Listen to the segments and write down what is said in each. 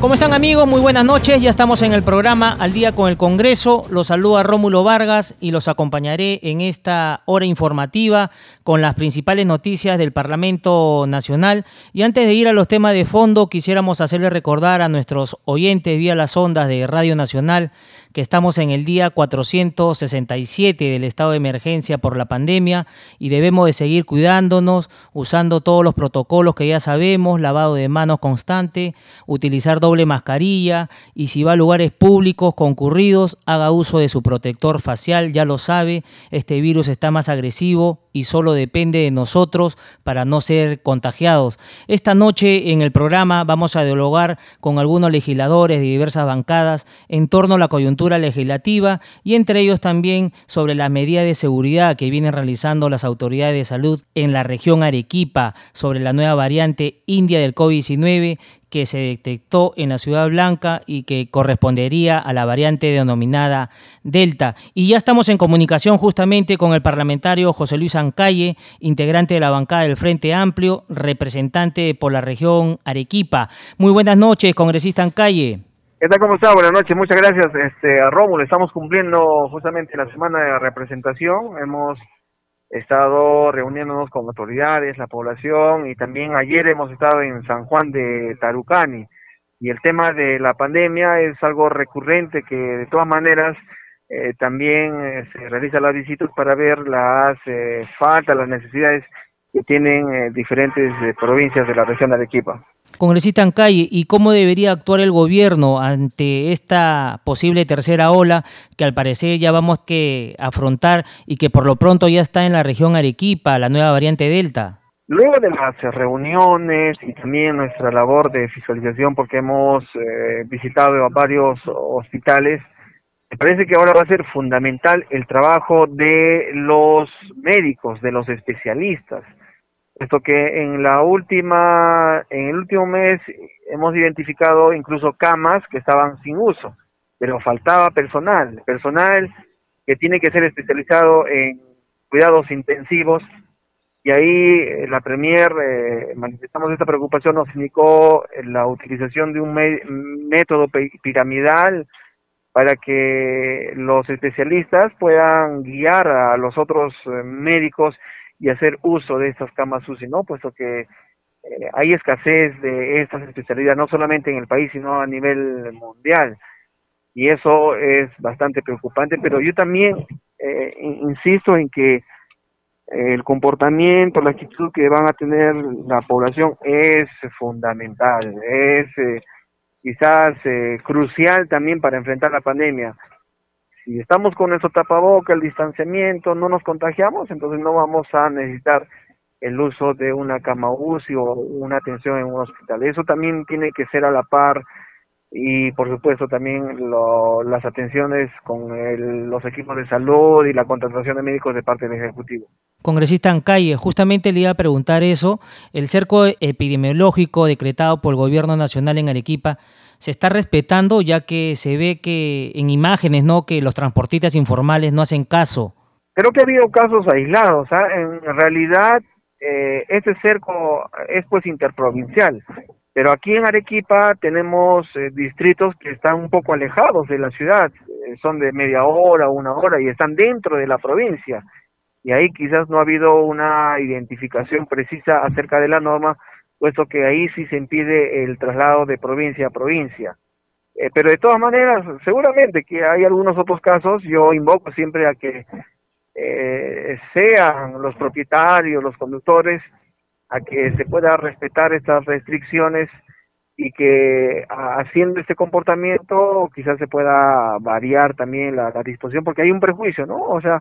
¿Cómo están amigos? Muy buenas noches. Ya estamos en el programa Al día con el Congreso. Los saluda Rómulo Vargas y los acompañaré en esta hora informativa con las principales noticias del Parlamento Nacional. Y antes de ir a los temas de fondo, quisiéramos hacerle recordar a nuestros oyentes vía las ondas de Radio Nacional que estamos en el día 467 del estado de emergencia por la pandemia y debemos de seguir cuidándonos, usando todos los protocolos que ya sabemos, lavado de manos constante, utilizar doble mascarilla y si va a lugares públicos concurridos, haga uso de su protector facial, ya lo sabe, este virus está más agresivo y solo depende de nosotros para no ser contagiados. Esta noche en el programa vamos a dialogar con algunos legisladores de diversas bancadas en torno a la coyuntura legislativa y entre ellos también sobre las medidas de seguridad que vienen realizando las autoridades de salud en la región Arequipa sobre la nueva variante india del COVID-19 que se detectó en la Ciudad Blanca y que correspondería a la variante denominada Delta. Y ya estamos en comunicación justamente con el parlamentario José Luis Ancalle, integrante de la bancada del Frente Amplio, representante por la región Arequipa. Muy buenas noches, congresista Ancalle. ¿Qué tal? ¿Cómo está? Buenas noches. Muchas gracias este, Rómulo. Estamos cumpliendo justamente la semana de representación. Hemos estado reuniéndonos con autoridades, la población y también ayer hemos estado en San Juan de Tarucani. Y el tema de la pandemia es algo recurrente que de todas maneras eh, también eh, se realiza las visitas para ver las eh, faltas, las necesidades que tienen eh, diferentes eh, provincias de la región de Arequipa. Congresista Ancay, ¿y cómo debería actuar el gobierno ante esta posible tercera ola que al parecer ya vamos que afrontar y que por lo pronto ya está en la región Arequipa, la nueva variante Delta? Luego de las reuniones y también nuestra labor de fiscalización, porque hemos eh, visitado a varios hospitales, me parece que ahora va a ser fundamental el trabajo de los médicos, de los especialistas puesto que en la última, en el último mes hemos identificado incluso camas que estaban sin uso, pero faltaba personal, personal que tiene que ser especializado en cuidados intensivos. Y ahí eh, la Premier eh, manifestamos esta preocupación, nos indicó la utilización de un método piramidal para que los especialistas puedan guiar a los otros eh, médicos y hacer uso de estas camas UCI, ¿no? Puesto que eh, hay escasez de estas especialidades no solamente en el país, sino a nivel mundial. Y eso es bastante preocupante, pero yo también eh, insisto en que el comportamiento, la actitud que van a tener la población es fundamental, es eh, quizás crucial también para enfrentar la pandemia si estamos con nuestro tapaboca, el distanciamiento, no nos contagiamos, entonces no vamos a necesitar el uso de una cama UCI o una atención en un hospital. Eso también tiene que ser a la par y por supuesto también las atenciones con los equipos de salud y la contratación de médicos de parte del Ejecutivo. Congresista Ancalle, justamente le iba a preguntar eso, el cerco epidemiológico decretado por el Gobierno Nacional en Arequipa, se está respetando ya que se ve que en imágenes, ¿no? Que los transportistas informales no hacen caso. Creo que ha habido casos aislados. ¿ah? En realidad, eh, este cerco es pues interprovincial. Pero aquí en Arequipa tenemos eh, distritos que están un poco alejados de la ciudad, eh, son de media hora, una hora y están dentro de la provincia. Y ahí quizás no ha habido una identificación precisa acerca de la norma puesto que ahí sí se impide el traslado de provincia a provincia. Eh, pero de todas maneras, seguramente que hay algunos otros casos, yo invoco siempre a que eh, sean los propietarios, los conductores, a que se pueda respetar estas restricciones y que haciendo este comportamiento quizás se pueda variar también la, la disposición, porque hay un prejuicio, ¿no? O sea,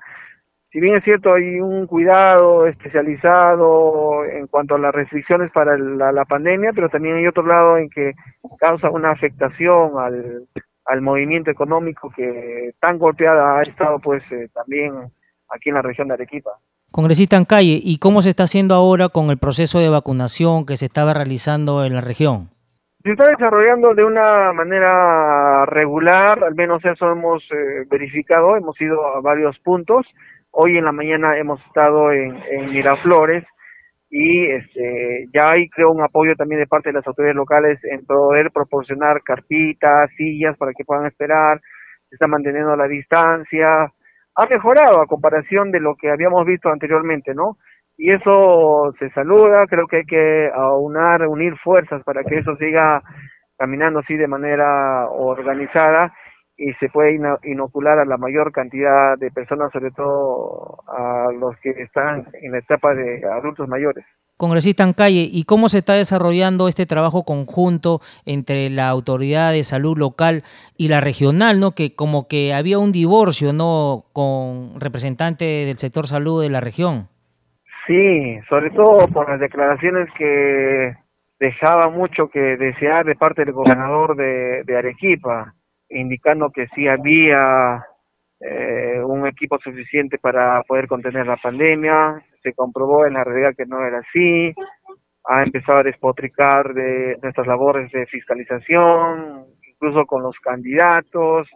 si bien es cierto hay un cuidado especializado en cuanto a las restricciones para la, pandemia, pero también hay otro lado en que causa una afectación al, al movimiento económico que tan golpeada ha estado pues eh, también aquí en la región de Arequipa. Congresista en calle, ¿y cómo se está haciendo ahora con el proceso de vacunación que se estaba realizando en la región? Se está desarrollando de una manera regular, al menos eso hemos eh, verificado, hemos ido a varios puntos. Hoy en la mañana hemos estado en, Miraflores y este, ya hay creo un apoyo también de parte de las autoridades locales en poder proporcionar carpitas, sillas para que puedan esperar, se está manteniendo la distancia, ha mejorado a comparación de lo que habíamos visto anteriormente, ¿no? Y eso se saluda, creo que hay que aunar, unir fuerzas para que eso siga caminando así de manera organizada y se puede inocular a la mayor cantidad de personas, sobre todo a los que están en la etapa de adultos mayores. Congresista en calle, ¿y cómo se está desarrollando este trabajo conjunto entre la autoridad de salud local y la regional, ¿no? Que como que había un divorcio, ¿no? Con representantes del sector salud de la región. Sí, sobre todo por las declaraciones que dejaba mucho que desear de parte del gobernador de Arequipa indicando que sí había eh, un equipo suficiente para poder contener la pandemia. Se comprobó en la realidad que no era así. Ha empezado a despotricar de nuestras labores de fiscalización, incluso con los candidatos,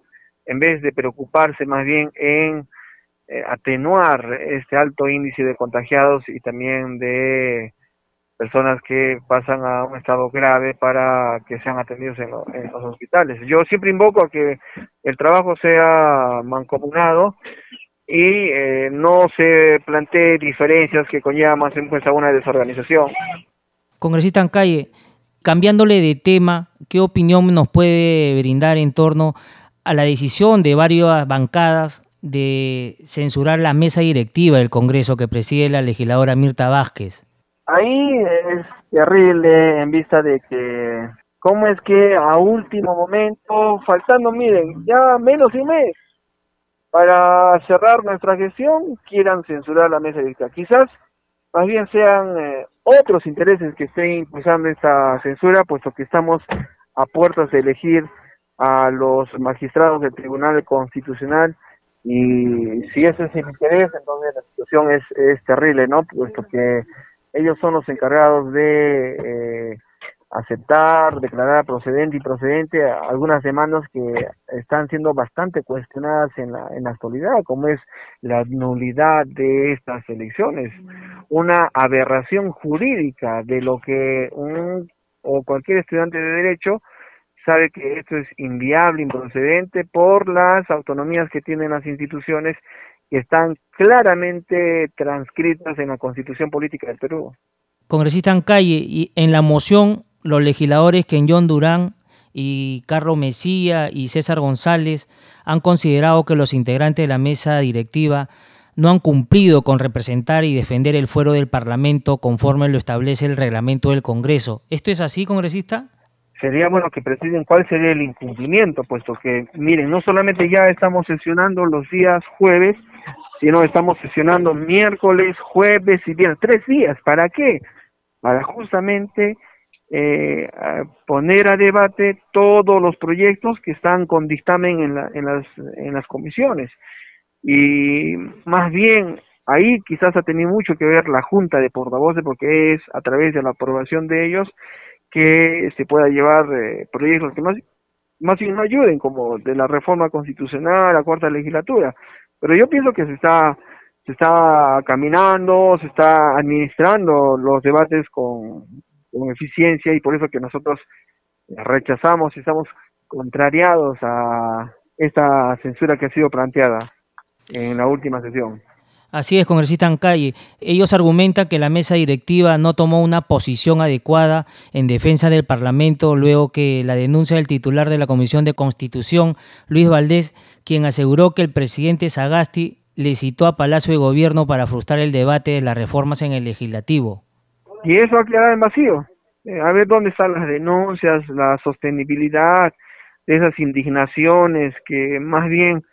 en vez de preocuparse más bien en eh, atenuar este alto índice de contagiados y también de personas que pasan a un estado grave para que sean atendidos en, los hospitales. Yo siempre invoco a que el trabajo sea mancomunado y eh, no se plantee diferencias que conllevan más en cuenta una desorganización. Congresista en calle, cambiándole de tema, ¿qué opinión nos puede brindar en torno a la decisión de varias bancadas de censurar la mesa directiva del Congreso que preside la legisladora Mirta Vázquez? Ahí es terrible en vista de que, ¿cómo es que a último momento, faltando, miren, ya menos de un mes para cerrar nuestra gestión, quieran censurar la mesa directa? Quizás más bien sean eh, otros intereses que estén impulsando esta censura, puesto que estamos a puertas de elegir a los magistrados del Tribunal Constitucional y si ese es el interés, entonces la situación es, es terrible, ¿no? Puesto que ellos son los encargados de eh, aceptar, declarar procedente y procedente algunas demandas que están siendo bastante cuestionadas en la, en la actualidad, como es la nulidad de estas elecciones, una aberración jurídica de lo que un o cualquier estudiante de derecho sabe que esto es inviable, improcedente por las autonomías que tienen las instituciones que están claramente transcritas en la Constitución Política del Perú. Congresista en calle, y en la moción, los legisladores John Durán y Carlos Mesía y César González han considerado que los integrantes de la mesa directiva no han cumplido con representar y defender el fuero del Parlamento conforme lo establece el reglamento del Congreso. ¿Esto es así, congresista? Sería bueno que precisen cuál sería el incumplimiento, puesto que, miren, no solamente ya estamos sesionando los días jueves, si no estamos sesionando miércoles, jueves y viernes, tres días. ¿Para qué? Para justamente eh, poner a debate todos los proyectos que están con dictamen en, la, en, las, comisiones. Y más bien ahí quizás ha tenido mucho que ver la Junta de Portavoces porque es a través de la aprobación de ellos que se pueda llevar eh, proyectos que más, más bien no ayuden, como de la reforma constitucional, la cuarta legislatura. Pero yo pienso que se está se está caminando, se está administrando los debates con, con eficiencia y por eso que nosotros rechazamos y estamos contrariados a esta censura que ha sido planteada en la última sesión. Así es, congresista en calle. Ellos argumentan que la mesa directiva no tomó una posición adecuada en defensa del Parlamento luego que la denuncia del titular de la Comisión de Constitución, Luis Valdés, quien aseguró que el presidente Sagasti le citó a Palacio de Gobierno para frustrar el debate de las reformas en el legislativo. Y eso ha en vacío. Eh, a ver dónde están las denuncias, la sostenibilidad de esas indignaciones que más bien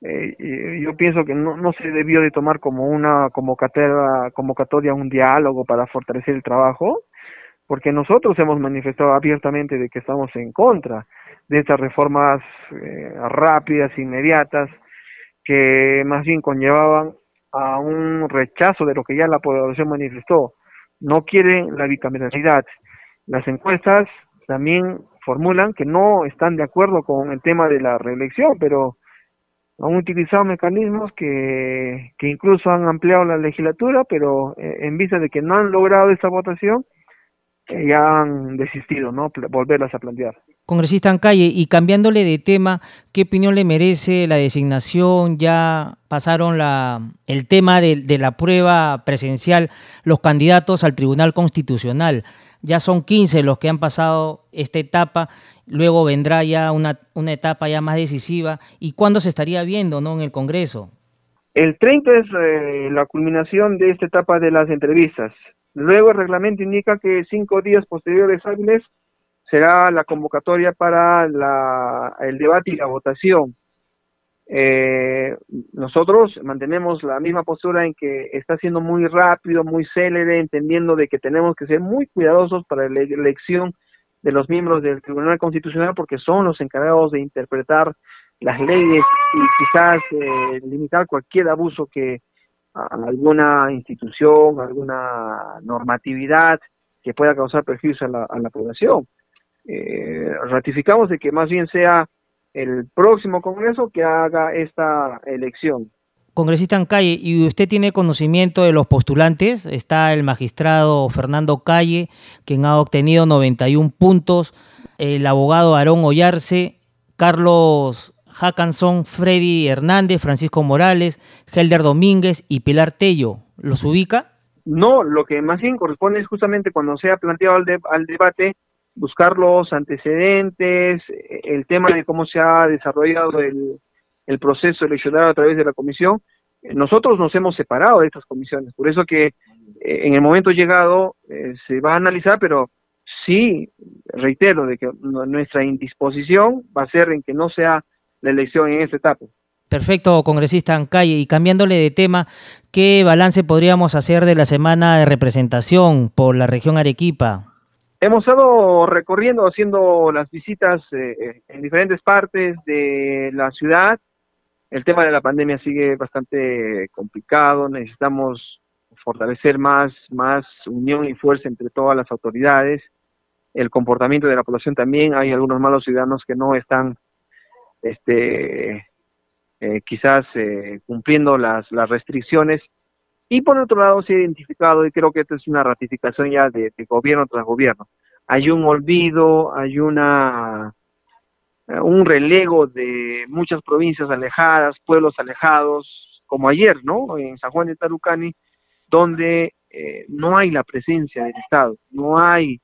eh, yo pienso que no, no se debió de tomar como una convocatoria, convocatoria un diálogo para fortalecer el trabajo, porque nosotros hemos manifestado abiertamente de que estamos en contra de estas reformas eh, rápidas, inmediatas, que más bien conllevaban a un rechazo de lo que ya la población manifestó. No quieren la bicameralidad. Las encuestas también formulan que no están de acuerdo con el tema de la reelección, pero han utilizado mecanismos que, que incluso han ampliado la legislatura, pero eh, en vista de que no han logrado esta votación, eh, ya han desistido, ¿no? Volverlas a plantear. Congresista Ancalle, y cambiándole de tema, ¿qué opinión le merece la designación? Ya pasaron la, el tema de, de la prueba presencial los candidatos al Tribunal Constitucional. Ya son 15 los que han pasado esta etapa luego vendrá ya una, una etapa ya más decisiva. ¿Y cuándo se estaría viendo ¿no? en el Congreso? El 30 es eh, la culminación de esta etapa de las entrevistas. Luego el reglamento indica que cinco días posteriores hábiles será la convocatoria para la, el debate y la votación. Eh, nosotros mantenemos la misma postura en que está siendo muy rápido, muy célere, entendiendo de que tenemos que ser muy cuidadosos para la elección de los miembros del Tribunal Constitucional porque son los encargados de interpretar las leyes y quizás eh, limitar cualquier abuso que alguna institución, alguna normatividad que pueda causar perjuicio a la, población. Eh, ratificamos de que más bien sea el próximo Congreso que haga esta elección. Congresista Calle, ¿y usted tiene conocimiento de los postulantes? Está el magistrado Fernando Calle, quien ha obtenido 91 puntos, el abogado Aarón Ollarse, Carlos Hackanson, Freddy Hernández, Francisco Morales, Helder Domínguez y Pilar Tello. ¿Los ubica? No, lo que más bien corresponde es justamente cuando se ha planteado al, al debate buscar los antecedentes, el tema de cómo se ha desarrollado el, el proceso electoral a través de la comisión, eh, nosotros nos hemos separado de estas comisiones. Por eso que eh, en el momento llegado eh, se va a analizar, pero sí, reitero, de que nuestra indisposición va a ser en que no sea la elección en esta etapa. Perfecto, congresista Ancalle. Y cambiándole de tema, ¿qué balance podríamos hacer de la semana de representación por la región Arequipa? Hemos estado recorriendo, haciendo las visitas en diferentes partes de la ciudad, el tema de la pandemia sigue bastante complicado, necesitamos fortalecer más, más unión y fuerza entre todas las autoridades, el comportamiento de la población también, hay algunos malos ciudadanos que no están este eh, quizás eh, cumpliendo las, restricciones. Y por otro lado se ha identificado y creo que esto es una ratificación ya de gobierno tras gobierno hay un olvido hay una un relego de muchas provincias alejadas, pueblos alejados, como ayer, ¿no? En San Juan de Tarucani, donde eh, no hay la presencia del Estado, no hay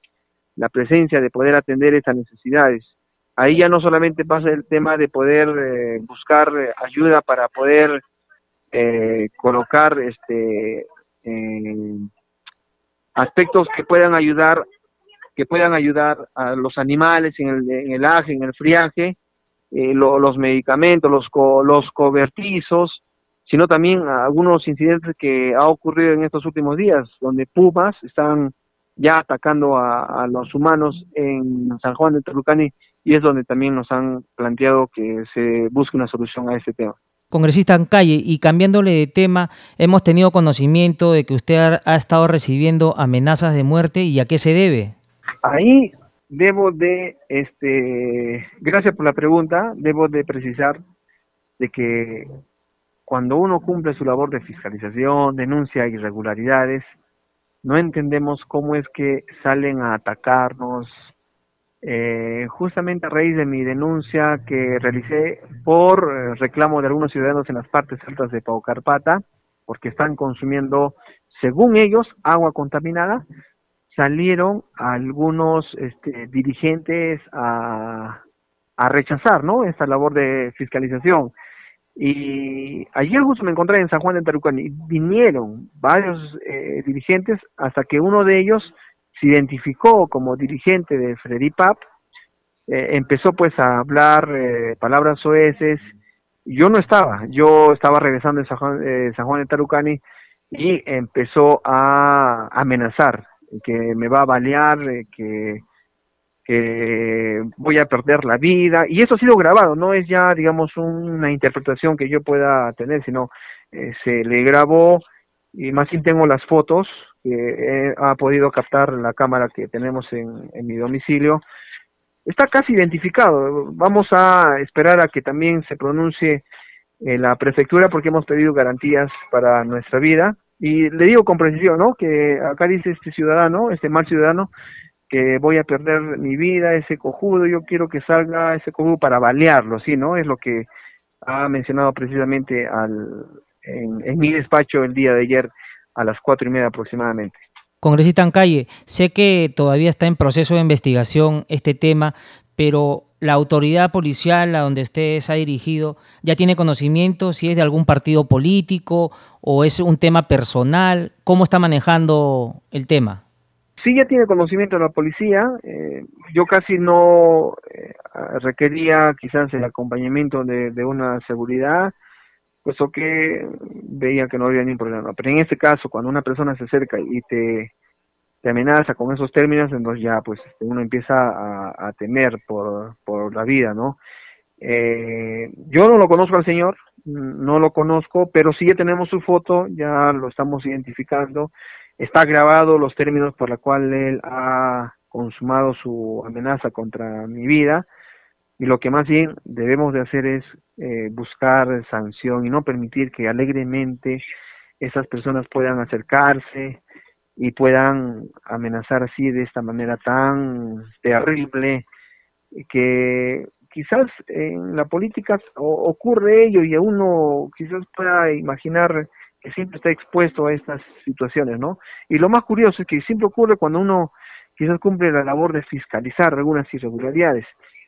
la presencia de poder atender estas necesidades. Ahí ya no solamente pasa el tema de poder eh, buscar ayuda para poder colocar este aspectos que puedan ayudar que puedan ayudar a los animales en el, en el aje, en el friaje, eh, los medicamentos, los, los cobertizos, sino también algunos incidentes que ha ocurrido en estos últimos días, donde pumas están ya atacando a, los humanos en San Juan de Tolucani y es donde también nos han planteado que se busque una solución a este tema. Congresista Calle, y cambiándole de tema, hemos tenido conocimiento de que usted ha estado recibiendo amenazas de muerte y a qué se debe. Ahí debo de, este, gracias por la pregunta, debo de precisar de que cuando uno cumple su labor de fiscalización, denuncia irregularidades, no entendemos cómo es que salen a atacarnos. Eh, justamente a raíz de mi denuncia que realicé por eh, reclamo de algunos ciudadanos en las partes altas de Paucarpata, porque están consumiendo, según ellos, agua contaminada, salieron algunos este, dirigentes a, a rechazar ¿no? esta labor de fiscalización. Y ayer justo me encontré en San Juan de Tarucán y vinieron varios eh, dirigentes hasta que uno de ellos se identificó como dirigente de Freddy Pap, eh, empezó pues a hablar eh, palabras oeces Yo no estaba, yo estaba regresando de San Juan, eh, San Juan de Tarucani y empezó a amenazar que me va a balear, eh, que, que voy a perder la vida. Y eso ha sido grabado, no es ya, digamos, una interpretación que yo pueda tener, sino eh, se le grabó y más bien tengo las fotos que ha podido captar la cámara que tenemos en, en mi domicilio está casi identificado. Vamos a esperar a que también se pronuncie la prefectura porque hemos pedido garantías para nuestra vida. Y le digo con precisión, ¿no? Que acá dice este ciudadano, este mal ciudadano, que voy a perder mi vida, ese cojudo, yo quiero que salga ese cojudo para balearlo, ¿sí? ¿No? Es lo que ha mencionado precisamente al, en, mi despacho el día de ayer a las cuatro y media aproximadamente. Congresista Ancalle, sé que todavía está en proceso de investigación este tema, pero la autoridad policial a donde usted se ha dirigido ya tiene conocimiento si es de algún partido político o es un tema personal. ¿Cómo está manejando el tema? Sí, ya tiene conocimiento la policía. Eh, yo casi no eh, requería quizás el acompañamiento de, de una seguridad puesto que veía que no había ningún problema. Pero en este caso, cuando una persona se acerca y te, amenaza con esos términos, entonces ya pues este, uno empieza a, temer por, por la vida, ¿no? Eh, yo no lo conozco al señor, no lo conozco, pero sí ya tenemos su foto, ya lo estamos identificando, está grabado los términos por los cuales él ha consumado su amenaza contra mi vida, y lo que más bien debemos de hacer es eh, buscar sanción y no permitir que alegremente esas personas puedan acercarse y puedan amenazar así de esta manera tan terrible que quizás en la política ocurre ello y a uno quizás pueda imaginar que siempre está expuesto a estas situaciones, ¿no? Y lo más curioso es que siempre ocurre cuando uno quizás cumple la labor de fiscalizar algunas irregularidades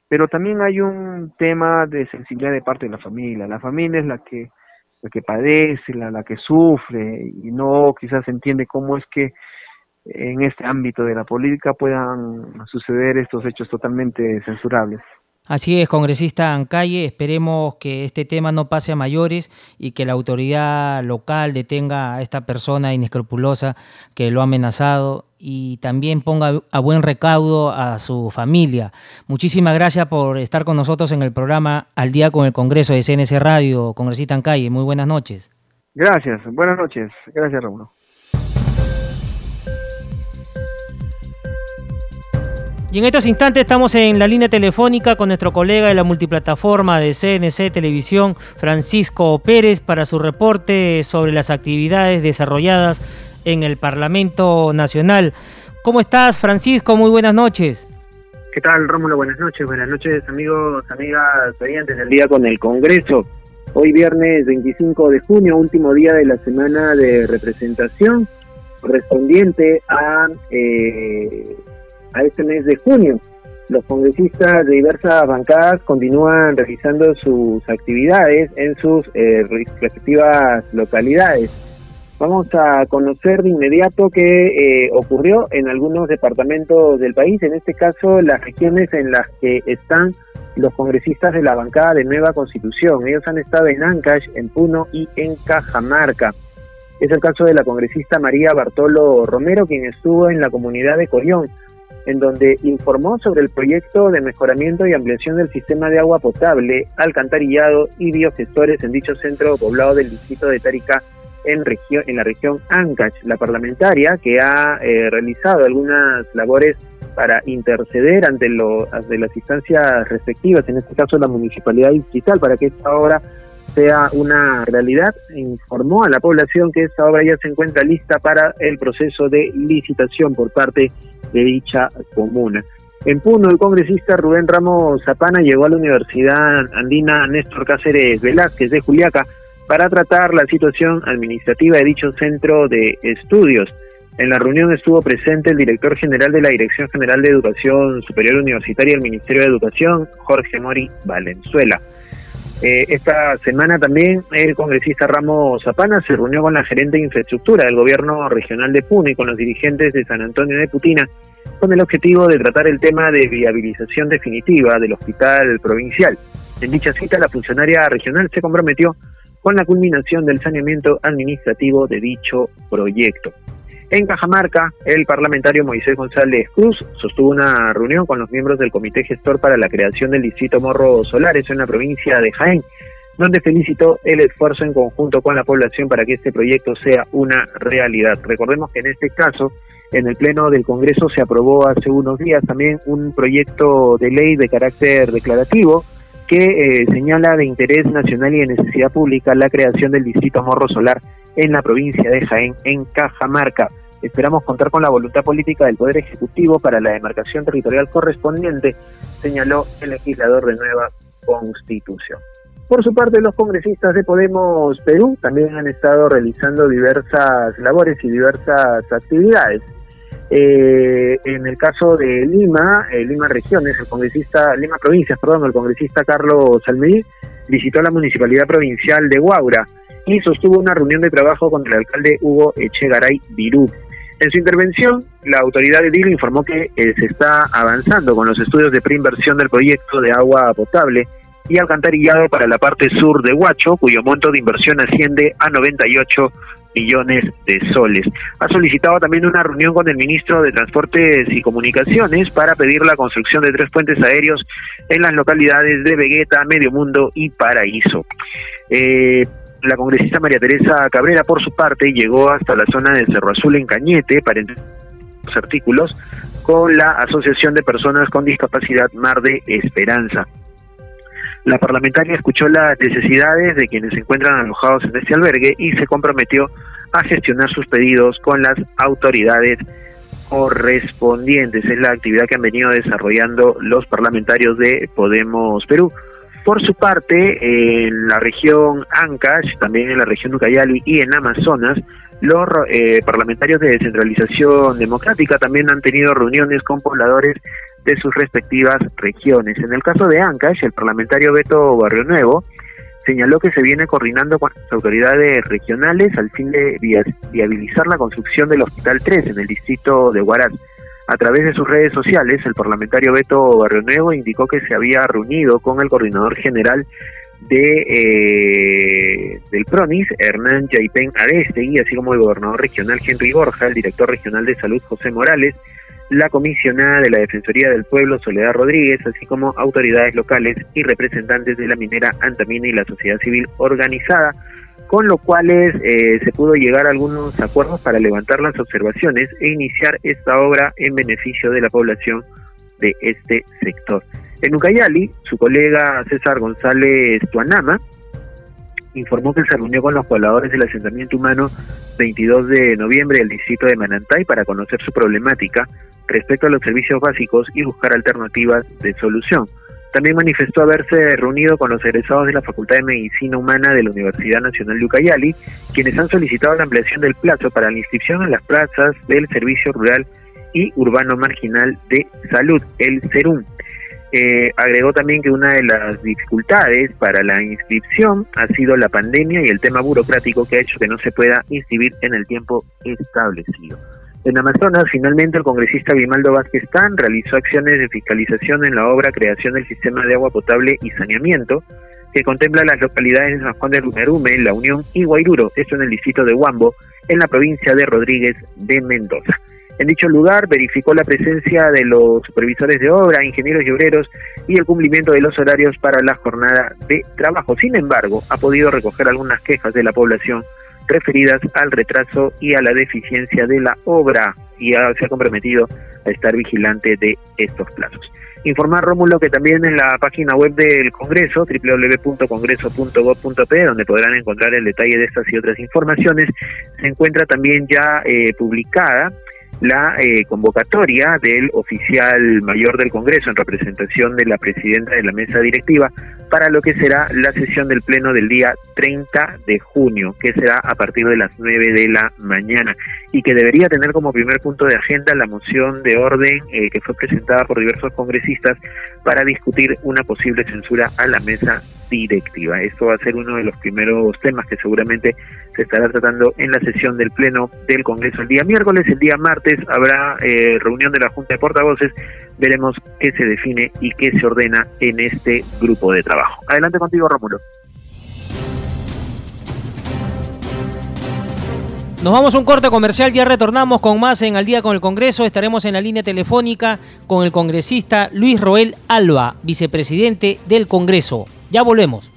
pero también hay un tema de sensibilidad de parte de la familia. La familia es la que la que padece, la, la que sufre y no quizás entiende cómo es que en este ámbito de la política puedan suceder estos hechos totalmente censurables. Así es, congresista Ancalle, esperemos que este tema no pase a mayores y que la autoridad local detenga a esta persona inescrupulosa que lo ha amenazado y también ponga a buen recaudo a su familia. Muchísimas gracias por estar con nosotros en el programa Al Día con el Congreso de CNC Radio, congresista Ancalle. Muy buenas noches. Gracias, buenas noches. Gracias, Raúl. Y en estos instantes estamos en la línea telefónica con nuestro colega de la multiplataforma de CNC Televisión, Francisco Pérez, para su reporte sobre las actividades desarrolladas en el Parlamento Nacional. ¿Cómo estás, Francisco? Muy buenas noches. ¿Qué tal, Rómulo? Buenas noches. Buenas noches, amigos, amigas, oyentes del día con el Congreso. Hoy viernes 25 de junio, último día de la semana de representación correspondiente a eh, a este mes de junio. Los congresistas de diversas bancadas continúan realizando sus actividades en sus eh, respectivas localidades. Vamos a conocer de inmediato qué eh, ocurrió en algunos departamentos del país, en este caso las regiones en las que están los congresistas de la bancada de Nueva Constitución. Ellos han estado en Ancash, en Puno y en Cajamarca. Es el caso de la congresista María Bartolo Romero, quien estuvo en la comunidad de Corión en donde informó sobre el proyecto de mejoramiento y ampliación del sistema de agua potable, alcantarillado y biogestores en dicho centro poblado del distrito de Tarica en, la región Ancash. La parlamentaria, que ha eh, realizado algunas labores para interceder ante, lo, ante las instancias respectivas, en este caso la municipalidad distrital, para que esta obra sea una realidad, informó a la población que esta obra ya se encuentra lista para el proceso de licitación por parte de dicha comuna. En Puno, el congresista Rubén Ramos Zapana llegó a la Universidad Andina Néstor Cáceres Velázquez de Juliaca para tratar la situación administrativa de dicho centro de estudios. En la reunión estuvo presente el director general de la Dirección General de Educación Superior Universitaria del Ministerio de Educación, Jorge Mori Valenzuela. Eh, esta semana también el congresista Ramos Zapana se reunió con la gerente de infraestructura del gobierno regional de Puno y con los dirigentes de San Antonio de Putina con el objetivo de tratar el tema de viabilización definitiva del hospital provincial. En dicha cita, la funcionaria regional se comprometió con la culminación del saneamiento administrativo de dicho proyecto. En Cajamarca, el parlamentario Moisés González Cruz sostuvo una reunión con los miembros del comité gestor para la creación del distrito Morro Solares en la provincia de Jaén, donde felicitó el esfuerzo en conjunto con la población para que este proyecto sea una realidad. Recordemos que en este caso, en el Pleno del Congreso se aprobó hace unos días también un proyecto de ley de carácter declarativo que eh, señala de interés nacional y de necesidad pública la creación del distrito Morro Solar en la provincia de Jaén, en Cajamarca. Esperamos contar con la voluntad política del Poder Ejecutivo para la demarcación territorial correspondiente, señaló el legislador de nueva Constitución. Por su parte, los congresistas de Podemos Perú también han estado realizando diversas labores y diversas actividades. Eh, en el caso de Lima, eh, Lima Regiones, el congresista, Lima Provincias, perdón, el congresista Carlos Almeida visitó la municipalidad provincial de Guaura y sostuvo una reunión de trabajo con el alcalde Hugo Echegaray Virú. En su intervención, la autoridad de DIL informó que eh, se está avanzando con los estudios de preinversión del proyecto de agua potable y alcantarillado para la parte sur de Huacho, cuyo monto de inversión asciende a 98 millones de soles. Ha solicitado también una reunión con el ministro de Transportes y Comunicaciones para pedir la construcción de tres puentes aéreos en las localidades de Vegueta, Medio Mundo y Paraíso. Eh, la congresista María Teresa Cabrera, por su parte, llegó hasta la zona del Cerro Azul en Cañete para los artículos con la Asociación de Personas con Discapacidad Mar de Esperanza. La parlamentaria escuchó las necesidades de quienes se encuentran alojados en este albergue y se comprometió a gestionar sus pedidos con las autoridades correspondientes. Es la actividad que han venido desarrollando los parlamentarios de Podemos Perú. Por su parte, en la región Ancash, también en la región Ucayali y en Amazonas, los eh, parlamentarios de descentralización democrática también han tenido reuniones con pobladores de sus respectivas regiones. En el caso de Ancash, el parlamentario Beto Barrio Nuevo señaló que se viene coordinando con las autoridades regionales al fin de viabilizar la construcción del Hospital 3 en el distrito de Huaraz. A través de sus redes sociales, el parlamentario Beto Barrio Nuevo indicó que se había reunido con el coordinador general de eh, del PRONIS, Hernán Yaipen Arestegui, así como el gobernador regional Henry Borja, el director regional de salud José Morales, la comisionada de la Defensoría del Pueblo Soledad Rodríguez, así como autoridades locales y representantes de la minera Antamina y la sociedad civil organizada, con lo cual eh, se pudo llegar a algunos acuerdos para levantar las observaciones e iniciar esta obra en beneficio de la población de este sector. En Ucayali, su colega César González Tuanama informó que se reunió con los pobladores del asentamiento humano 22 de noviembre del distrito de Manantay para conocer su problemática respecto a los servicios básicos y buscar alternativas de solución. También manifestó haberse reunido con los egresados de la Facultad de Medicina Humana de la Universidad Nacional de Ucayali, quienes han solicitado la ampliación del plazo para la inscripción en las plazas del Servicio Rural y Urbano Marginal de Salud, el CERUM. Eh, agregó también que una de las dificultades para la inscripción ha sido la pandemia y el tema burocrático que ha hecho que no se pueda inscribir en el tiempo establecido. En Amazonas, finalmente, el congresista Grimaldo Vázquez Tan realizó acciones de fiscalización en la obra Creación del Sistema de Agua Potable y Saneamiento, que contempla las localidades de San Juan de Rumerume, La Unión y Guairuro, esto en el distrito de Huambo, en la provincia de Rodríguez de Mendoza. En dicho lugar verificó la presencia de los supervisores de obra, ingenieros y obreros y el cumplimiento de los horarios para la jornada de trabajo. Sin embargo, ha podido recoger algunas quejas de la población referidas al retraso y a la deficiencia de la obra y se ha comprometido a estar vigilante de estos plazos. Informar, Rómulo, que también en la página web del Congreso, www.congreso.gov.p, donde podrán encontrar el detalle de estas y otras informaciones, se encuentra también ya eh, publicada la eh, convocatoria del oficial mayor del Congreso en representación de la presidenta de la mesa directiva para lo que será la sesión del Pleno del día 30 de junio, que será a partir de las 9 de la mañana y que debería tener como primer punto de agenda la moción de orden eh, que fue presentada por diversos congresistas para discutir una posible censura a la mesa directiva. Esto va a ser uno de los primeros temas que seguramente se estará tratando en la sesión del Pleno del Congreso el día miércoles. El día martes habrá eh, reunión de la Junta de Portavoces. Veremos qué se define y qué se ordena en este grupo de trabajo. Adelante contigo, Rómulo. Nos vamos a un corte comercial, ya retornamos con más en Al día con el Congreso. Estaremos en la línea telefónica con el congresista Luis Roel Alba, vicepresidente del Congreso. Ya volvemos.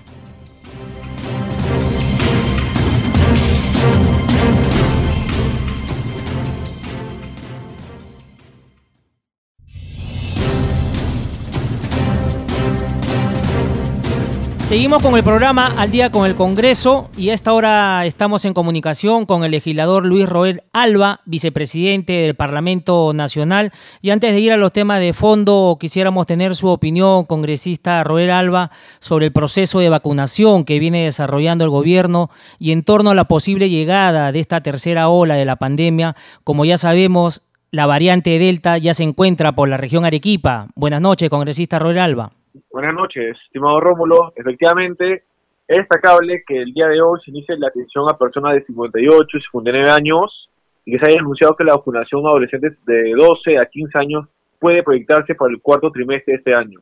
Seguimos con el programa Al día con el Congreso y a esta hora estamos en comunicación con el legislador Luis Roel Alba, vicepresidente del Parlamento Nacional. Y antes de ir a los temas de fondo, quisiéramos tener su opinión, congresista Roel Alba, sobre el proceso de vacunación que viene desarrollando el gobierno y en torno a la posible llegada de esta tercera ola de la pandemia. Como ya sabemos, la variante Delta ya se encuentra por la región Arequipa. Buenas noches, congresista Roel Alba. Buenas noches, estimado Rómulo. Efectivamente, es destacable que el día de hoy se inicie la atención a personas de 58 y 59 años y que se haya anunciado que la vacunación a adolescentes de 12 a 15 años puede proyectarse para el cuarto trimestre de este año.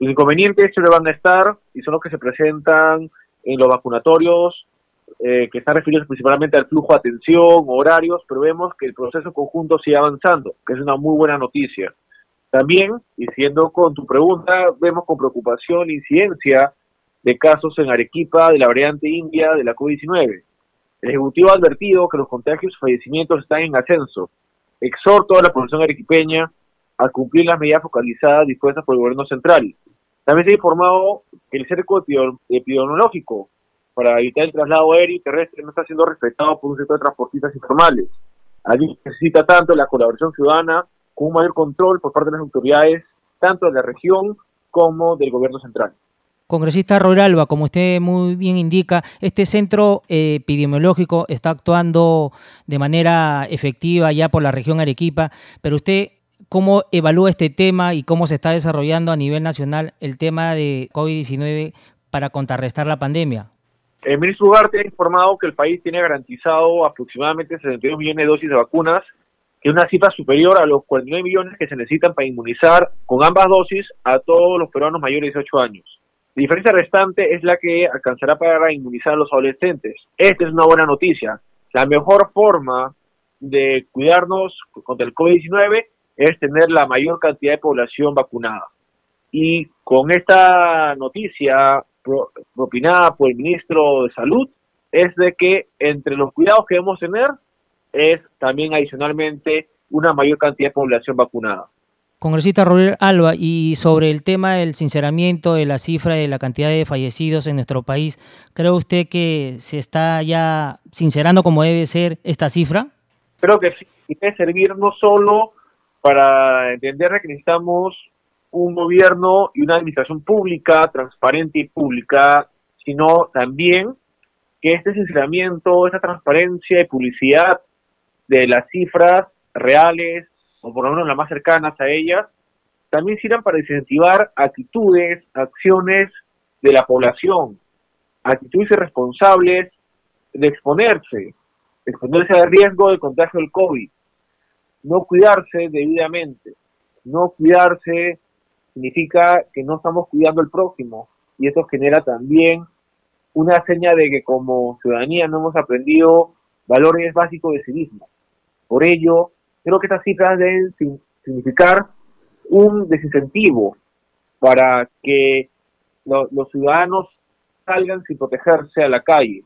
Los inconvenientes le van a estar y son los que se presentan en los vacunatorios, eh, que están referidos principalmente al flujo de atención, horarios, pero vemos que el proceso conjunto sigue avanzando, que es una muy buena noticia. También, y siendo con tu pregunta, vemos con preocupación la incidencia de casos en Arequipa de la variante india de la COVID-19. El Ejecutivo ha advertido que los contagios y fallecimientos están en ascenso. Exhorto a la población arequipeña a cumplir las medidas focalizadas dispuestas por el gobierno central. También se ha informado que el cerco epidemiológico para evitar el traslado aéreo y terrestre no está siendo respetado por un sector de transportistas informales. Allí necesita tanto la colaboración ciudadana con un mayor control por parte de las autoridades, tanto de la región como del gobierno central. Congresista Alba, como usted muy bien indica, este centro eh, epidemiológico está actuando de manera efectiva ya por la región Arequipa, pero usted, ¿cómo evalúa este tema y cómo se está desarrollando a nivel nacional el tema de COVID-19 para contrarrestar la pandemia? El ministro Ugarte ha informado que el país tiene garantizado aproximadamente 62 millones de dosis de vacunas es una cifra superior a los 49 millones que se necesitan para inmunizar con ambas dosis a todos los peruanos mayores de 18 años. La diferencia restante es la que alcanzará para inmunizar a los adolescentes. Esta es una buena noticia. La mejor forma de cuidarnos contra el COVID-19 es tener la mayor cantidad de población vacunada. Y con esta noticia propinada por el ministro de Salud, es de que entre los cuidados que debemos tener es también adicionalmente una mayor cantidad de población vacunada. Congresista Robert Alba, y sobre el tema del sinceramiento de la cifra de la cantidad de fallecidos en nuestro país, ¿cree usted que se está ya sincerando como debe ser esta cifra? Creo que sí, y debe servir no solo para entender que necesitamos un gobierno y una administración pública, transparente y pública, sino también que este sinceramiento, esa transparencia y publicidad de las cifras reales, o por lo menos las más cercanas a ellas, también sirvan para incentivar actitudes, acciones de la población, actitudes responsables de exponerse, exponerse al riesgo de contagio del COVID, no cuidarse debidamente, no cuidarse significa que no estamos cuidando al próximo y eso genera también una seña de que como ciudadanía no hemos aprendido valores básicos de civismo. Por ello, creo que estas cifras deben significar un desincentivo para que los ciudadanos salgan sin protegerse a la calle,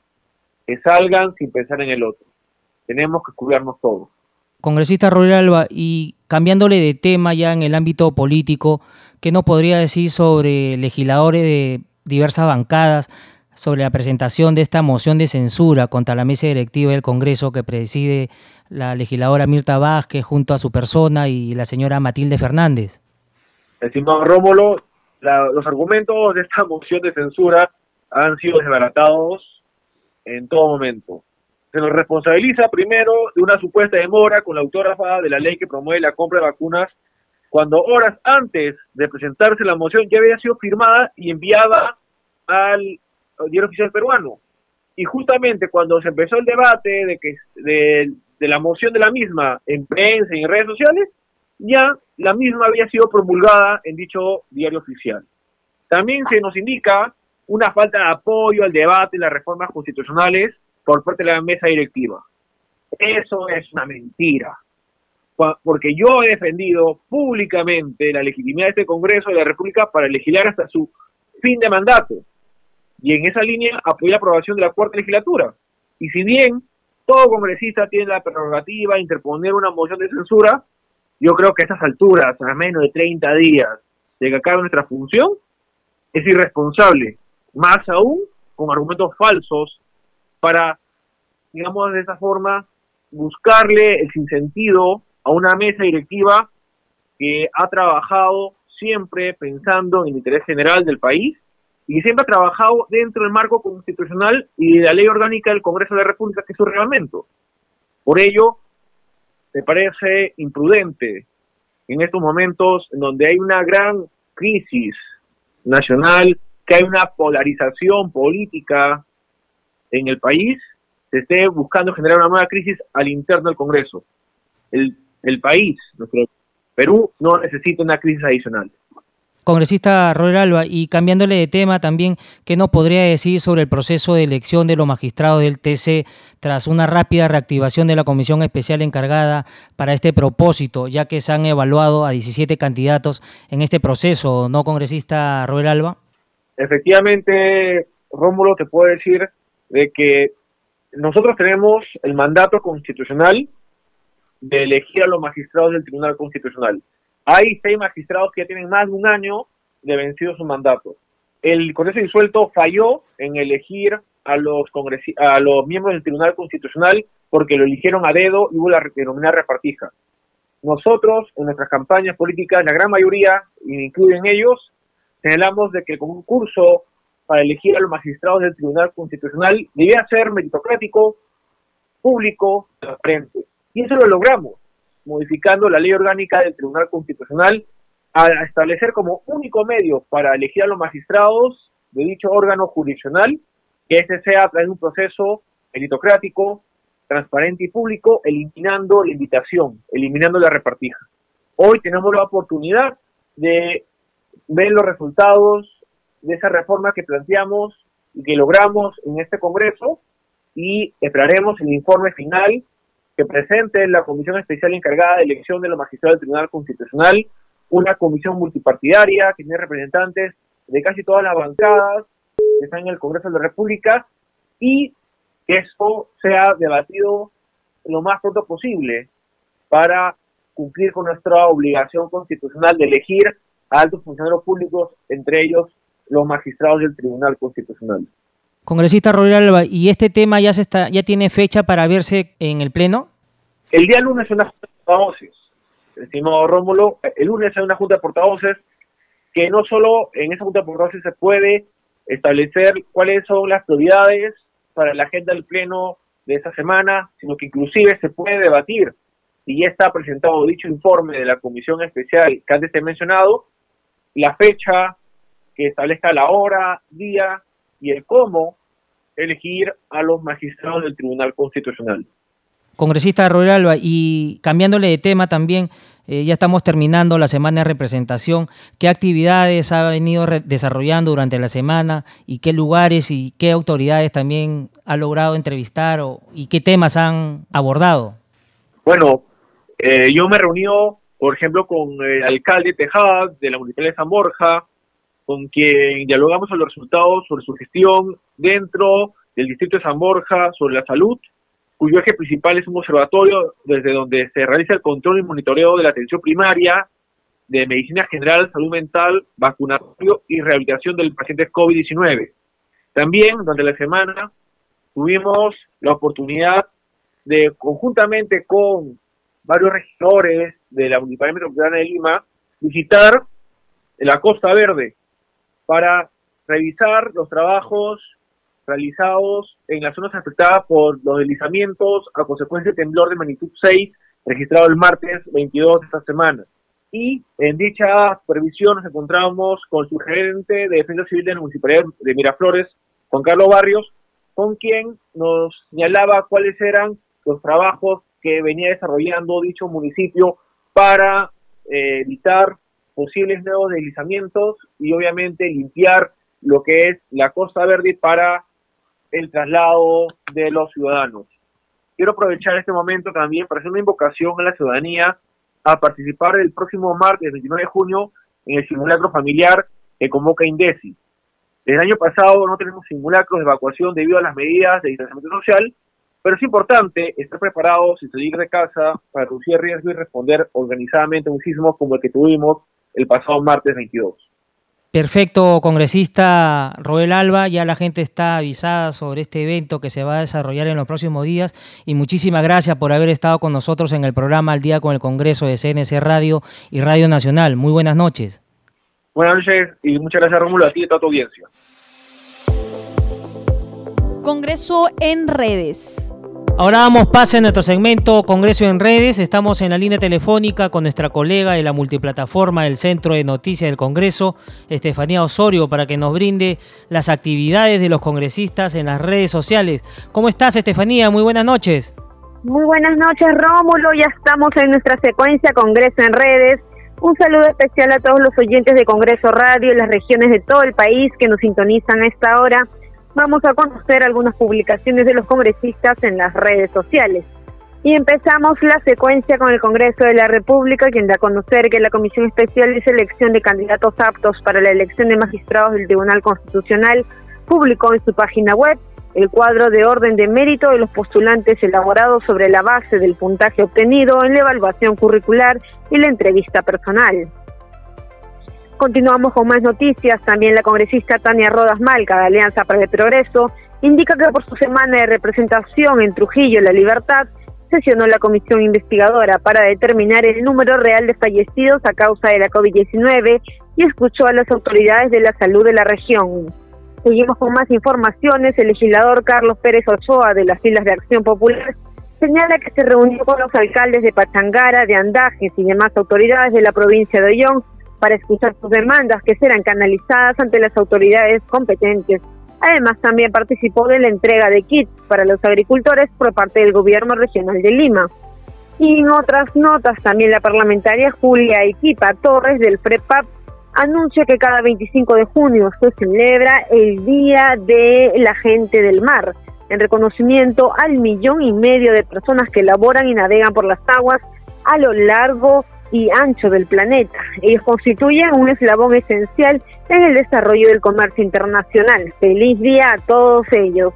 que salgan sin pensar en el otro. Tenemos que cuidarnos todos. Congresista Roger Alba, y cambiándole de tema ya en el ámbito político, ¿qué nos podría decir sobre legisladores de diversas bancadas sobre la presentación de esta moción de censura contra la mesa directiva del Congreso que preside la legisladora Mirta Vázquez junto a su persona y la señora Matilde Fernández. Estimado Rómulo, los argumentos de esta moción de censura han sido desbaratados en todo momento. Se nos responsabiliza primero de una supuesta demora con la autógrafa de la ley que promueve la compra de vacunas cuando horas antes de presentarse la moción ya había sido firmada y enviada al diario oficial peruano. Y justamente cuando se empezó el debate de que de, de la moción de la misma en prensa y en redes sociales, ya la misma había sido promulgada en dicho diario oficial. También se nos indica una falta de apoyo al debate y las reformas constitucionales por parte de la mesa directiva. Eso es una mentira, porque yo he defendido públicamente la legitimidad de este Congreso de la República para legislar hasta su fin de mandato. Y en esa línea apoyé la aprobación de la cuarta legislatura. Y si bien todo congresista tiene la prerrogativa de interponer una moción de censura, yo creo que a estas alturas, a menos de 30 días de que acabe nuestra función, es irresponsable, más aún con argumentos falsos para, digamos, de esa forma, buscarle el sinsentido a una mesa directiva que ha trabajado siempre pensando en el interés general del país y siempre ha trabajado dentro del marco constitucional y de la ley orgánica del Congreso de la República, que es su reglamento. Por ello, me parece imprudente en estos momentos en donde hay una gran crisis nacional, que hay una polarización política en el país, se esté buscando generar una nueva crisis al interno del Congreso. El, el país, nuestro Perú, no necesita una crisis adicional. Congresista Roel Alba, y cambiándole de tema también, ¿qué nos podría decir sobre el proceso de elección de los magistrados del TC tras una rápida reactivación de la comisión especial encargada para este propósito, ya que se han evaluado a 17 candidatos en este proceso, ¿no, congresista Roel Alba? Efectivamente, Rómulo, te puedo decir de que nosotros tenemos el mandato constitucional de elegir a los magistrados del Tribunal Constitucional. Hay seis magistrados que ya tienen más de un año de vencido su mandato. El Congreso disuelto falló en elegir a los, a los miembros del Tribunal Constitucional porque lo eligieron a dedo y hubo la denominada repartija. Nosotros, en nuestras campañas políticas, la gran mayoría, incluyen ellos, señalamos de que el concurso para elegir a los magistrados del Tribunal Constitucional debía ser meritocrático, público, transparente. Y eso lo logramos modificando la ley orgánica del Tribunal Constitucional a establecer como único medio para elegir a los magistrados de dicho órgano jurisdiccional que este sea a través de un proceso meritocrático, transparente y público, eliminando la invitación, eliminando la repartija. Hoy tenemos la oportunidad de ver los resultados de esa reforma que planteamos y que logramos en este Congreso y esperaremos el informe final que presente la Comisión Especial encargada de elección de los magistrados del Tribunal Constitucional, una comisión multipartidaria que tiene representantes de casi todas las bancadas que están en el Congreso de la República y que eso sea debatido lo más pronto posible para cumplir con nuestra obligación constitucional de elegir a altos funcionarios públicos, entre ellos los magistrados del Tribunal Constitucional. Congresista Rodríguez Alba, ¿y este tema ya se está, ya tiene fecha para verse en el Pleno? El día lunes es una junta de portavoces, estimado Rómulo, el lunes hay una junta de portavoces que no solo en esa junta de portavoces se puede establecer cuáles son las prioridades para la agenda del Pleno de esta semana, sino que inclusive se puede debatir y ya está presentado dicho informe de la comisión especial que antes he mencionado, la fecha que establezca la hora, día y el cómo elegir a los magistrados del Tribunal Constitucional. Congresista Roel Alba, y cambiándole de tema también, eh, ya estamos terminando la semana de representación. ¿Qué actividades ha venido desarrollando durante la semana y qué lugares y qué autoridades también ha logrado entrevistar o, y qué temas han abordado? Bueno, eh, yo me reuní, por ejemplo, con el alcalde Tejada de la Municipalidad de San Borja, con quien dialogamos sobre los resultados sobre su gestión dentro del distrito de San Borja, sobre la salud, cuyo eje principal es un observatorio desde donde se realiza el control y monitoreo de la atención primaria, de medicina general, salud mental, vacunatorio y rehabilitación del paciente COVID-19. También durante la semana tuvimos la oportunidad de, conjuntamente con varios regidores de la Municipalidad Metropolitana de Lima, visitar la Costa Verde, para revisar los trabajos realizados en las zonas afectadas por los deslizamientos a consecuencia del temblor de magnitud 6 registrado el martes 22 de esta semana. y en dicha supervisión nos encontramos con su gerente de Defensa Civil de la Municipalidad de Miraflores, Juan Carlos Barrios, con quien nos señalaba cuáles eran los trabajos que venía desarrollando dicho municipio para eh, evitar posibles nuevos deslizamientos y obviamente limpiar lo que es la Costa Verde para el traslado de los ciudadanos. Quiero aprovechar este momento también para hacer una invocación a la ciudadanía a participar el próximo martes 29 de junio en el simulacro familiar que convoca INDECI. El año pasado no tenemos simulacros de evacuación debido a las medidas de distanciamiento social, pero es importante estar preparados y salir de casa para reducir riesgo y responder organizadamente a un sismo como el que tuvimos el pasado martes 22. Perfecto, congresista Roel Alba, ya la gente está avisada sobre este evento que se va a desarrollar en los próximos días y muchísimas gracias por haber estado con nosotros en el programa Al Día con el Congreso de CNC Radio y Radio Nacional. Muy buenas noches. Buenas noches y muchas gracias Rómulo a ti y a toda tu audiencia. Congreso en redes. Ahora damos pase a nuestro segmento Congreso en Redes. Estamos en la línea telefónica con nuestra colega de la multiplataforma del Centro de Noticias del Congreso, Estefanía Osorio, para que nos brinde las actividades de los congresistas en las redes sociales. ¿Cómo estás, Estefanía? Muy buenas noches. Muy buenas noches, Rómulo. Ya estamos en nuestra secuencia Congreso en Redes. Un saludo especial a todos los oyentes de Congreso Radio en las regiones de todo el país que nos sintonizan a esta hora vamos a conocer algunas publicaciones de los congresistas en las redes sociales. Y empezamos la secuencia con el Congreso de la República, quien da a conocer que la Comisión Especial de Selección de Candidatos Aptos para la elección de magistrados del Tribunal Constitucional publicó en su página web el cuadro de orden de mérito de los postulantes elaborado sobre la base del puntaje obtenido en la evaluación curricular y la entrevista personal. Continuamos con más noticias. También la congresista Tania Rodas Malca, de Alianza para el Progreso, indica que por su semana de representación en Trujillo La Libertad, sesionó la comisión investigadora para determinar el número real de fallecidos a causa de la COVID-19 y escuchó a las autoridades de la salud de la región. Seguimos con más informaciones. El legislador Carlos Pérez Ochoa, de las filas de Acción Popular, señala que se reunió con los alcaldes de Pachangara, de Andajes y demás autoridades de la provincia de Ollón para escuchar sus demandas que serán canalizadas ante las autoridades competentes. Además, también participó de la entrega de kits para los agricultores por parte del Gobierno Regional de Lima. Y en otras notas, también la parlamentaria Julia Equipa Torres del FREPAP anuncia que cada 25 de junio se celebra el Día de la Gente del Mar, en reconocimiento al millón y medio de personas que laboran y navegan por las aguas a lo largo y ancho del planeta. Ellos constituyen un eslabón esencial en el desarrollo del comercio internacional. Feliz día a todos ellos.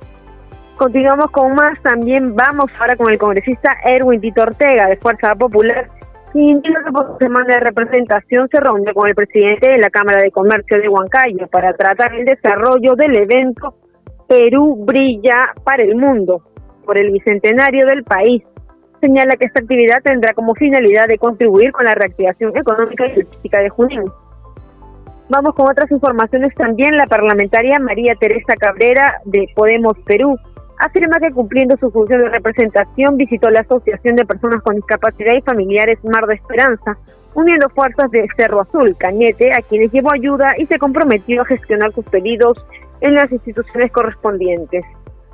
Continuamos con más, también vamos ahora con el congresista Erwin Tito Ortega de Fuerza Popular, quien que por semana de representación se reunió con el presidente de la Cámara de Comercio de Huancayo para tratar el desarrollo del evento Perú brilla para el mundo por el bicentenario del país señala que esta actividad tendrá como finalidad de contribuir con la reactivación económica y política de Junín. Vamos con otras informaciones también. La parlamentaria María Teresa Cabrera de Podemos Perú afirma que cumpliendo su función de representación visitó la Asociación de Personas con Discapacidad y Familiares Mar de Esperanza, uniendo fuerzas de Cerro Azul, Cañete, a quienes llevó ayuda y se comprometió a gestionar sus pedidos en las instituciones correspondientes.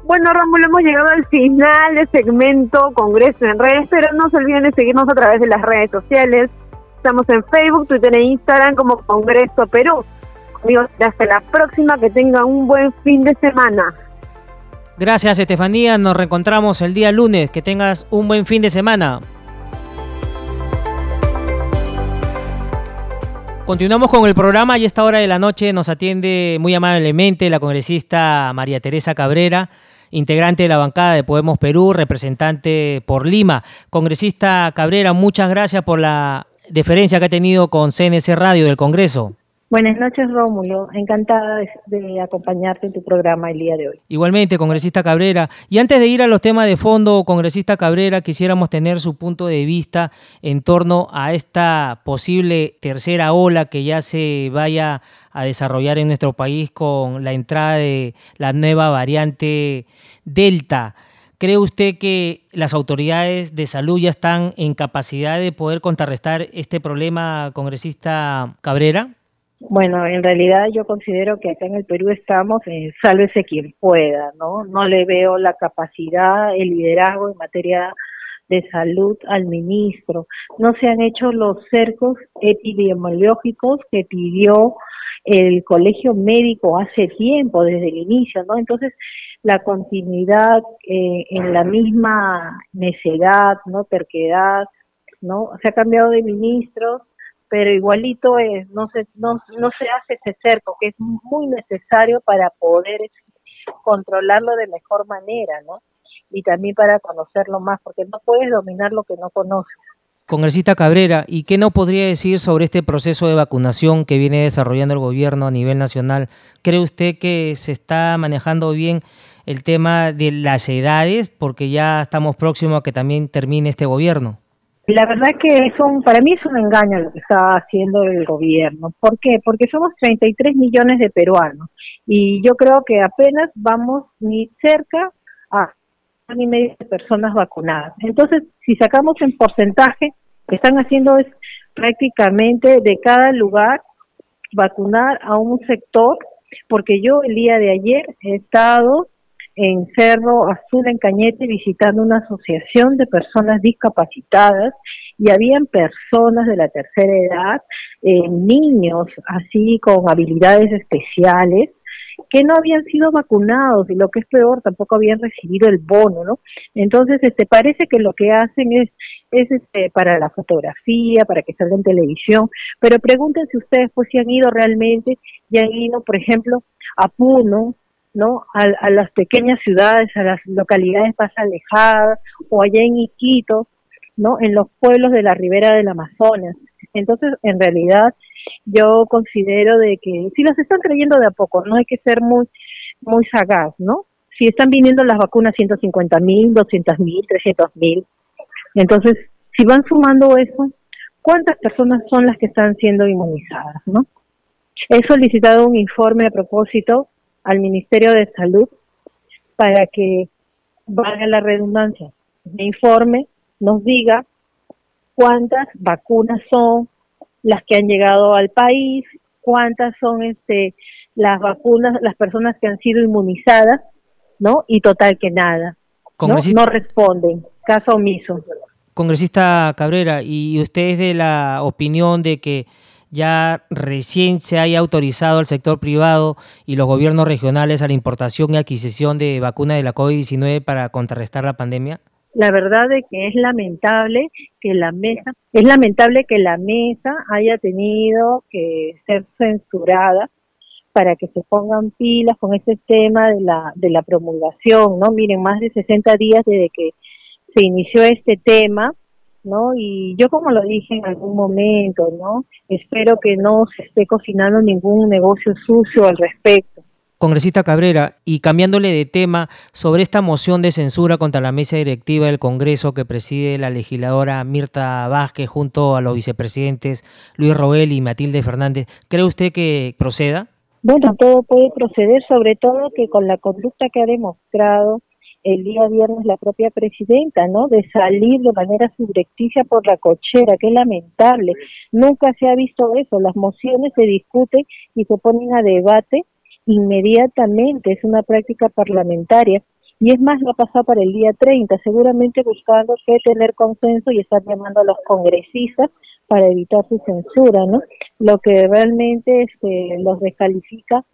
Bueno, Rómulo, hemos llegado al final del segmento Congreso en redes, pero no se olviden de seguirnos a través de las redes sociales. Estamos en Facebook, Twitter e Instagram como Congreso Perú. Amigos, hasta la próxima, que tengan un buen fin de semana. Gracias, Estefanía. Nos reencontramos el día lunes. Que tengas un buen fin de semana. Continuamos con el programa y a esta hora de la noche nos atiende muy amablemente la congresista María Teresa Cabrera, integrante de la bancada de Podemos Perú, representante por Lima. Congresista Cabrera, muchas gracias por la deferencia que ha tenido con CNC Radio del Congreso. Buenas noches, Rómulo. Encantada de, acompañarte en tu programa el día de hoy. Igualmente, congresista Cabrera. Y antes de ir a los temas de fondo, congresista Cabrera, quisiéramos tener su punto de vista en torno a esta posible tercera ola que ya se vaya a desarrollar en nuestro país con la entrada de la nueva variante Delta. ¿Cree usted que las autoridades de salud ya están en capacidad de poder contrarrestar este problema, congresista Cabrera? Bueno, en realidad yo considero que acá en el Perú estamos, en sálvese quien pueda, ¿no? No le veo la capacidad, el liderazgo en materia de salud al ministro. No se han hecho los cercos epidemiológicos que pidió el colegio médico hace tiempo, desde el inicio, ¿no? Entonces, la continuidad eh, en la misma necedad, ¿no? Terquedad, ¿no? Se ha cambiado de ministros, pero igualito es, no se, no, no se hace ese cerco, que es muy necesario para poder controlarlo de mejor manera, ¿no? Y también para conocerlo más, porque no puedes dominar lo que no conoces. Congresista Cabrera, ¿y qué no podría decir sobre este proceso de vacunación que viene desarrollando el gobierno a nivel nacional? ¿Cree usted que se está manejando bien el tema de las edades? Porque ya estamos próximos a que también termine este gobierno. La verdad que es un, para mí es un engaño lo que está haciendo el gobierno. ¿Por qué? Porque somos 33 millones de peruanos y yo creo que apenas vamos ni cerca a ni medio de personas vacunadas. Entonces, si sacamos en porcentaje, lo que están haciendo es prácticamente de cada lugar vacunar a un sector, porque yo el día de ayer he estado en Cerro Azul, en Cañete, visitando una asociación de personas discapacitadas y habían personas de la tercera edad, eh, niños así con habilidades especiales, que no habían sido vacunados y lo que es peor, tampoco habían recibido el bono, ¿no? Entonces, este, parece que lo que hacen es, es este, para la fotografía, para que salga en televisión, pero pregúntense ustedes, pues, si han ido realmente, y han ido, por ejemplo, a Puno, ¿no? A, las pequeñas ciudades, a las localidades más alejadas, o allá en Iquito, ¿no? En los pueblos de la ribera del Amazonas. Entonces, en realidad, yo considero de que si las están creyendo de a poco, no hay que ser muy, muy sagaz, ¿no? Si están viniendo las vacunas 150 mil, 200 mil, 300 mil, entonces, si van sumando eso, ¿cuántas personas son las que están siendo inmunizadas, no? He solicitado un informe a propósito al Ministerio de Salud para que valga la redundancia, me informe, nos diga cuántas vacunas son, las que han llegado al país, cuántas son este las vacunas, las personas que han sido inmunizadas, ¿no? Y total que nada. ¿no? no responden, caso omiso. Congresista Cabrera, ¿y usted es de la opinión de que ya recién se haya autorizado al sector privado y los gobiernos regionales a la importación y adquisición de vacunas de la COVID-19 para contrarrestar la pandemia? la verdad es que es lamentable que la mesa, es lamentable que la mesa haya tenido que ser censurada para que se pongan pilas con este tema de la, de la promulgación, ¿no? Miren, más de 60 días desde que se inició este tema, ¿no? Y yo como lo dije en algún momento, ¿no? Espero que no se esté cocinando ningún negocio sucio al respecto. Congresista Cabrera, y cambiándole de tema sobre esta moción de censura contra la mesa directiva del Congreso que preside la legisladora Mirta Vázquez junto a los vicepresidentes Luis Roel y Matilde Fernández, ¿cree usted que proceda? Bueno, todo puede proceder, sobre todo que con la conducta que ha demostrado el día viernes la propia presidenta, ¿no? De salir de manera subrepticia por la cochera, es lamentable. Nunca se ha visto eso. Las mociones se discuten y se ponen a debate inmediatamente, es una práctica parlamentaria. Y es más, lo ha pasado para el día 30, seguramente buscando que tener consenso y estar llamando a los congresistas para evitar su censura, ¿no? Lo que realmente este, los descalifica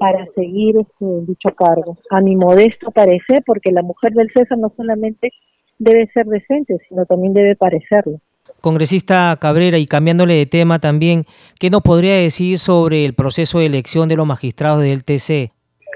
para seguir este, dicho cargo. A mi modesto parecer, porque la mujer del César no solamente debe ser decente, sino también debe parecerlo. Congresista Cabrera, y cambiándole de tema también, ¿qué nos podría decir sobre el proceso de elección de los magistrados del TC?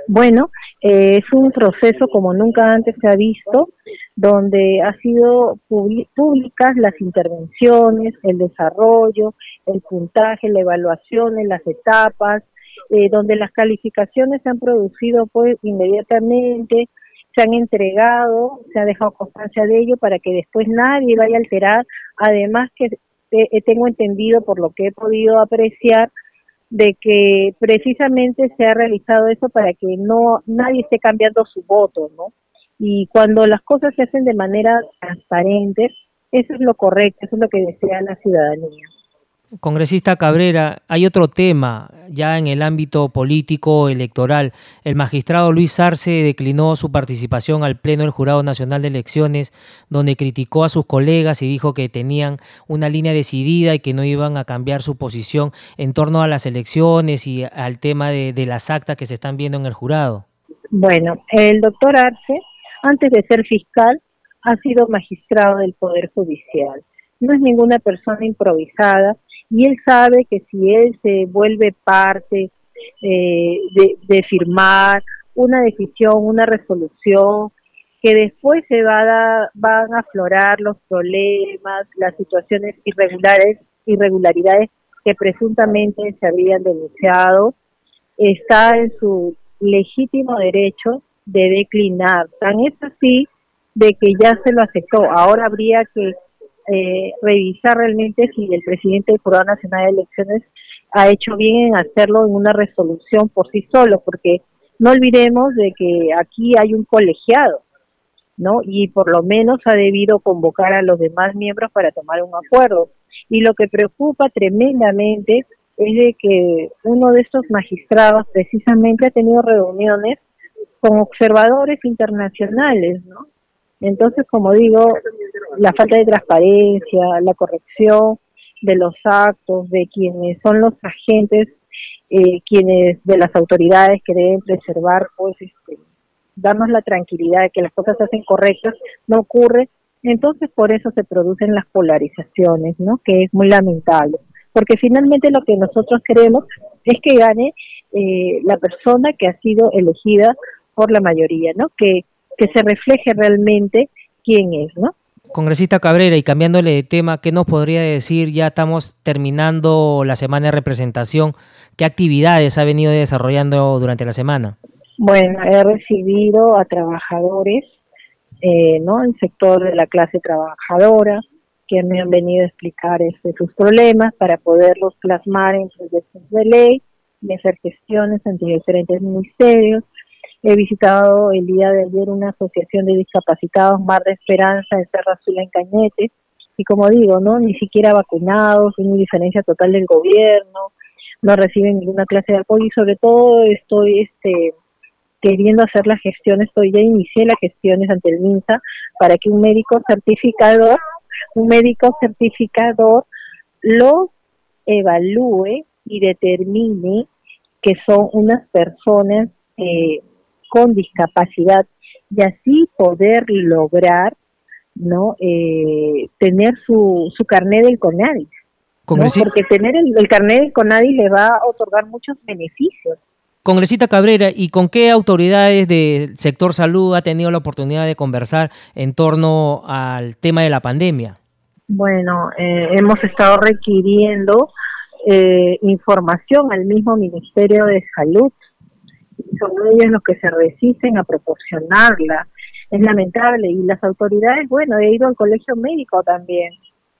Bueno, eh, es un proceso como nunca antes se ha visto, donde ha sido públicas las intervenciones, el desarrollo, el puntaje, la evaluación en las etapas, eh, donde las calificaciones se han producido pues inmediatamente, se han entregado, se ha dejado constancia de ello para que después nadie vaya a alterar. Además que eh, tengo entendido por lo que he podido apreciar de que precisamente se ha realizado eso para que no nadie esté cambiando su voto, ¿no? Y cuando las cosas se hacen de manera transparente, eso es lo correcto, eso es lo que desea la ciudadanía. Congresista Cabrera, hay otro tema ya en el ámbito político electoral. El magistrado Luis Arce declinó su participación al Pleno del Jurado Nacional de Elecciones, donde criticó a sus colegas y dijo que tenían una línea decidida y que no iban a cambiar su posición en torno a las elecciones y al tema de, las actas que se están viendo en el jurado. Bueno, el doctor Arce, antes de ser fiscal, ha sido magistrado del Poder Judicial. No es ninguna persona improvisada y él sabe que si él se vuelve parte eh, de, firmar una decisión, una resolución, que después se va a, van a aflorar los problemas, las situaciones irregulares, irregularidades que presuntamente se habrían denunciado, está en su legítimo derecho de declinar. Tan es así de que ya se lo aceptó. Ahora habría que eh, revisar realmente si el presidente del Jurado Nacional de Elecciones ha hecho bien en hacerlo en una resolución por sí solo, porque no olvidemos de que aquí hay un colegiado, ¿no? Y por lo menos ha debido convocar a los demás miembros para tomar un acuerdo. Y lo que preocupa tremendamente es de que uno de estos magistrados precisamente ha tenido reuniones con observadores internacionales, ¿no? Entonces, como digo, la falta de transparencia, la corrección de los actos de quienes son los agentes, eh, quienes de las autoridades que deben preservar, pues, este, darnos la tranquilidad de que las cosas se hacen correctas, no ocurre. Entonces, por eso se producen las polarizaciones, ¿no? Que es muy lamentable. Porque finalmente lo que nosotros queremos es que gane eh, la persona que ha sido elegida por la mayoría, ¿no? Que, que se refleje realmente quién es, ¿no? Congresista Cabrera, y cambiándole de tema, ¿qué nos podría decir? Ya estamos terminando la semana de representación. ¿Qué actividades ha venido desarrollando durante la semana? Bueno, he recibido a trabajadores, eh, ¿no? El sector de la clase trabajadora, que me han venido a explicar este, sus problemas para poderlos plasmar en proyectos de ley y hacer gestiones ante diferentes ministerios. He visitado el día de ayer una asociación de discapacitados, Mar de Esperanza, en Serra Azul, en Cañete, y como digo, no ni siquiera vacunados, una diferencia total del gobierno, no reciben ninguna clase de apoyo. Y sobre todo estoy este queriendo hacer las gestiones, estoy ya inicié las gestiones ante el MINSA para que un médico certificador, un médico certificador los evalúe y determine que son unas personas eh, con discapacidad y así poder lograr no eh, tener su, su carnet del CONADI. Porque tener el, el carnet del CONADI le va a otorgar muchos beneficios. Congresista Cabrera, ¿y con qué autoridades del sector salud ha tenido la oportunidad de conversar en torno al tema de la pandemia? Bueno, eh, hemos estado requiriendo eh, información al mismo Ministerio de Salud son ellos los que se resisten a proporcionarla. Es lamentable. Y las autoridades, bueno, he ido al colegio médico también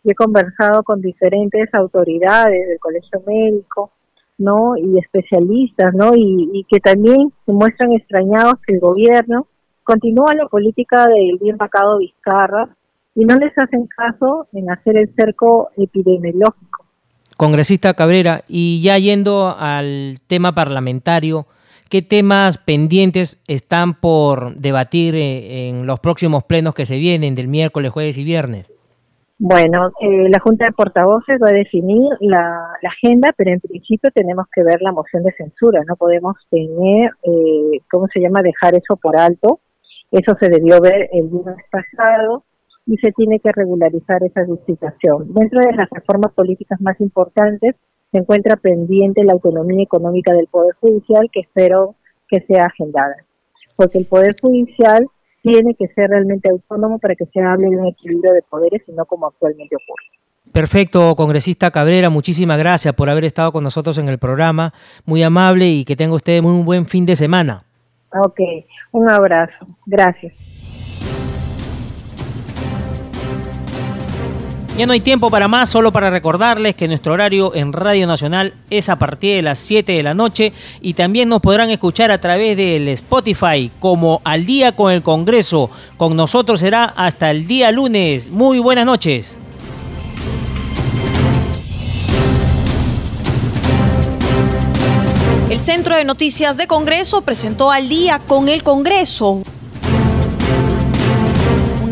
y he conversado con diferentes autoridades del colegio médico, ¿no? Y especialistas, ¿no? Y, y que también se muestran extrañados que el gobierno continúa la política del bien vacado Vizcarra y no les hacen caso en hacer el cerco epidemiológico. Congresista Cabrera, y ya yendo al tema parlamentario, ¿Qué temas pendientes están por debatir eh, en los próximos plenos que se vienen del miércoles, jueves y viernes? Bueno, eh, la Junta de Portavoces va a definir la, agenda, pero en principio tenemos que ver la moción de censura. No podemos tener, eh, ¿cómo se llama?, dejar eso por alto. Eso se debió ver el lunes pasado y se tiene que regularizar esa licitación. Dentro de las reformas políticas más importantes se encuentra pendiente la autonomía económica del Poder Judicial, que espero que sea agendada. Porque el Poder Judicial tiene que ser realmente autónomo para que se hable de un equilibrio de poderes y no como actualmente ocurre. Perfecto, congresista Cabrera, muchísimas gracias por haber estado con nosotros en el programa. Muy amable y que tenga usted muy buen fin de semana. Ok, un abrazo. Gracias. Ya no hay tiempo para más, solo para recordarles que nuestro horario en Radio Nacional es a partir de las 7 de la noche y también nos podrán escuchar a través del Spotify como Al día con el Congreso. Con nosotros será hasta el día lunes. Muy buenas noches. El Centro de Noticias de Congreso presentó Al día con el Congreso